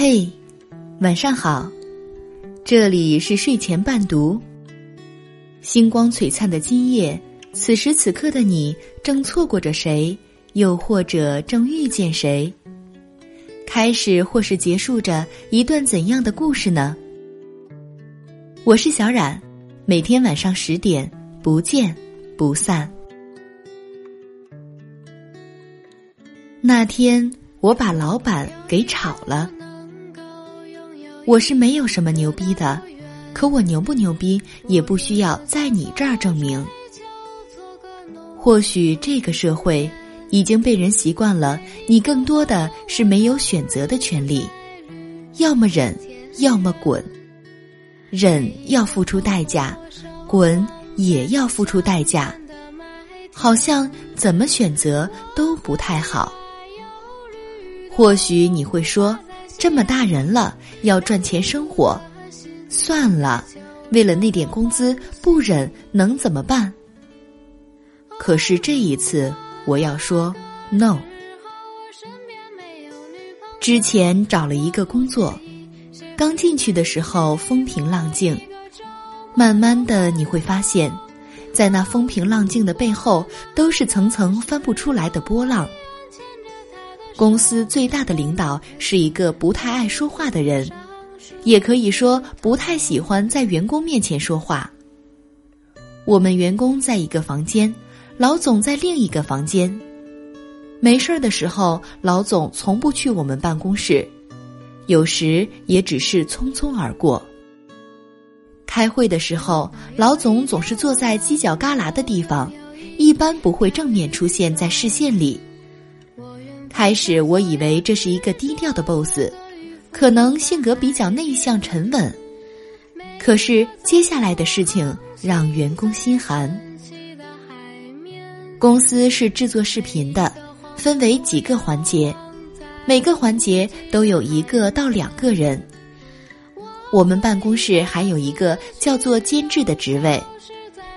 嘿，晚上好，这里是睡前伴读。星光璀璨的今夜，此时此刻的你正错过着谁，又或者正遇见谁？开始或是结束着一段怎样的故事呢？我是小冉，每天晚上十点不见不散。那天我把老板给炒了。我是没有什么牛逼的，可我牛不牛逼也不需要在你这儿证明。或许这个社会已经被人习惯了，你更多的是没有选择的权利，要么忍，要么滚。忍要付出代价，滚也要付出代价，好像怎么选择都不太好。或许你会说，这么大人了要赚钱生活，算了，为了那点工资不忍能怎么办？可是这一次我要说 no。之前找了一个工作。刚进去的时候风平浪静，慢慢的你会发现，在那风平浪静的背后，都是层层翻不出来的波浪。公司最大的领导是一个不太爱说话的人，也可以说不太喜欢在员工面前说话。我们员工在一个房间，老总在另一个房间。没事儿的时候，老总从不去我们办公室。有时也只是匆匆而过。开会的时候，老总总是坐在犄角旮旯的地方，一般不会正面出现在视线里。开始我以为这是一个低调的 boss，可能性格比较内向沉稳。可是接下来的事情让员工心寒。公司是制作视频的，分为几个环节。每个环节都有一个到两个人。我们办公室还有一个叫做监制的职位，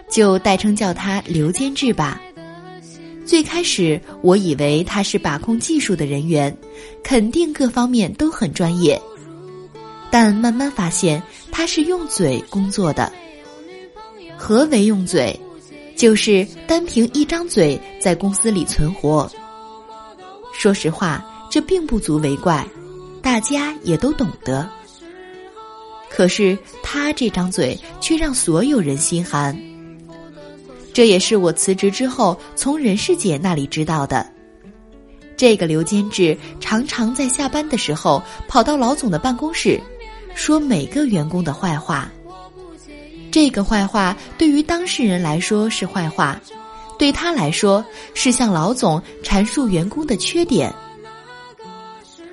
就代称叫他刘监制吧。最开始我以为他是把控技术的人员，肯定各方面都很专业。但慢慢发现他是用嘴工作的。何为用嘴？就是单凭一张嘴在公司里存活。说实话。这并不足为怪，大家也都懂得。可是他这张嘴却让所有人心寒。这也是我辞职之后从任世姐那里知道的。这个刘监制常常在下班的时候跑到老总的办公室，说每个员工的坏话。这个坏话对于当事人来说是坏话，对他来说是向老总阐述员工的缺点。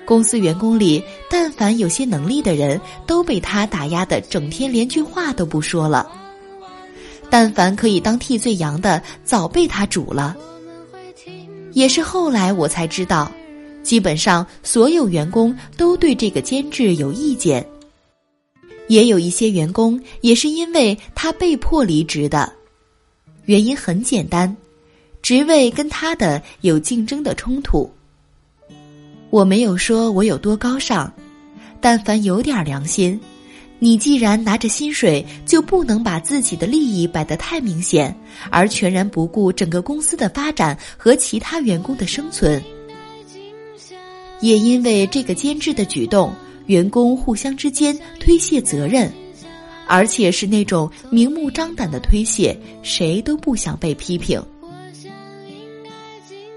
公司员工里，但凡有些能力的人，都被他打压的，整天连句话都不说了。但凡可以当替罪羊的，早被他煮了。也是后来我才知道，基本上所有员工都对这个监制有意见。也有一些员工也是因为他被迫离职的，原因很简单，职位跟他的有竞争的冲突。我没有说我有多高尚，但凡有点良心，你既然拿着薪水，就不能把自己的利益摆得太明显，而全然不顾整个公司的发展和其他员工的生存。也因为这个监制的举动，员工互相之间推卸责任，而且是那种明目张胆的推卸，谁都不想被批评。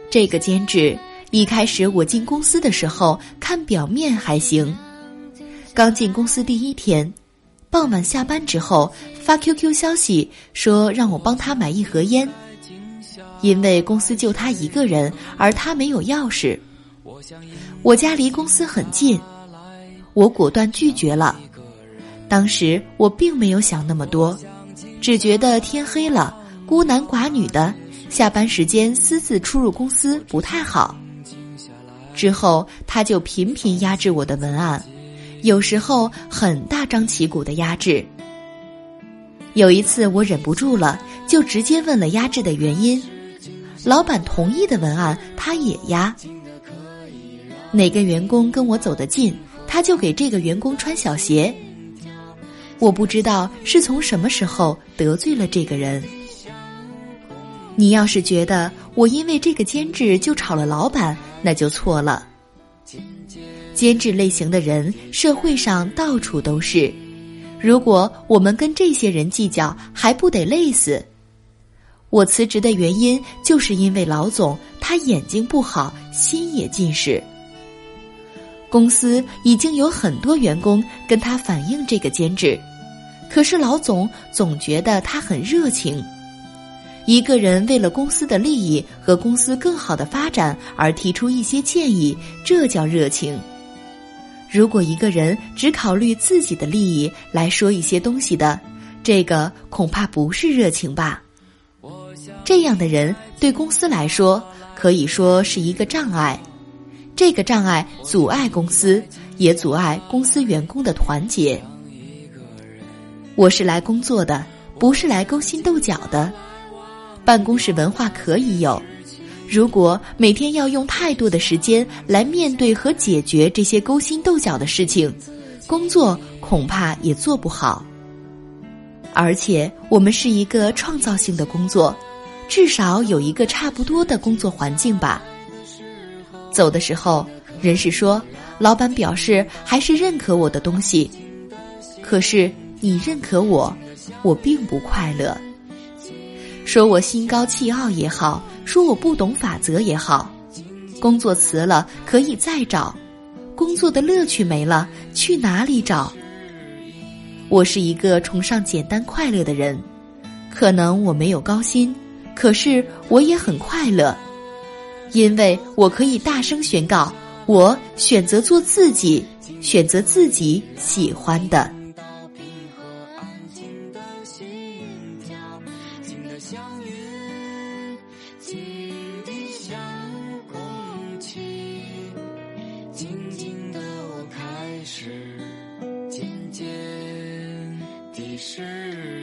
这个监制。一开始我进公司的时候，看表面还行。刚进公司第一天，傍晚下班之后发 QQ 消息说让我帮他买一盒烟，因为公司就他一个人，而他没有钥匙。我家离公司很近，我果断拒绝了。当时我并没有想那么多，只觉得天黑了，孤男寡女的，下班时间私自出入公司不太好。之后，他就频频压制我的文案，有时候很大张旗鼓的压制。有一次，我忍不住了，就直接问了压制的原因。老板同意的文案，他也压。哪个员工跟我走得近，他就给这个员工穿小鞋。我不知道是从什么时候得罪了这个人。你要是觉得我因为这个监制就炒了老板，那就错了。监制类型的人，社会上到处都是。如果我们跟这些人计较，还不得累死？我辞职的原因，就是因为老总他眼睛不好，心也近视。公司已经有很多员工跟他反映这个监制，可是老总总觉得他很热情。一个人为了公司的利益和公司更好的发展而提出一些建议，这叫热情。如果一个人只考虑自己的利益来说一些东西的，这个恐怕不是热情吧？这样的人对公司来说可以说是一个障碍，这个障碍阻碍公司，也阻碍公司员工的团结。我是来工作的，不是来勾心斗角的。办公室文化可以有。如果每天要用太多的时间来面对和解决这些勾心斗角的事情，工作恐怕也做不好。而且我们是一个创造性的工作，至少有一个差不多的工作环境吧。走的时候，人事说，老板表示还是认可我的东西，可是你认可我，我并不快乐。说我心高气傲也好。说我不懂法则也好，工作辞了可以再找，工作的乐趣没了，去哪里找？我是一个崇尚简单快乐的人，可能我没有高薪，可是我也很快乐，因为我可以大声宣告，我选择做自己，选择自己喜欢的。是。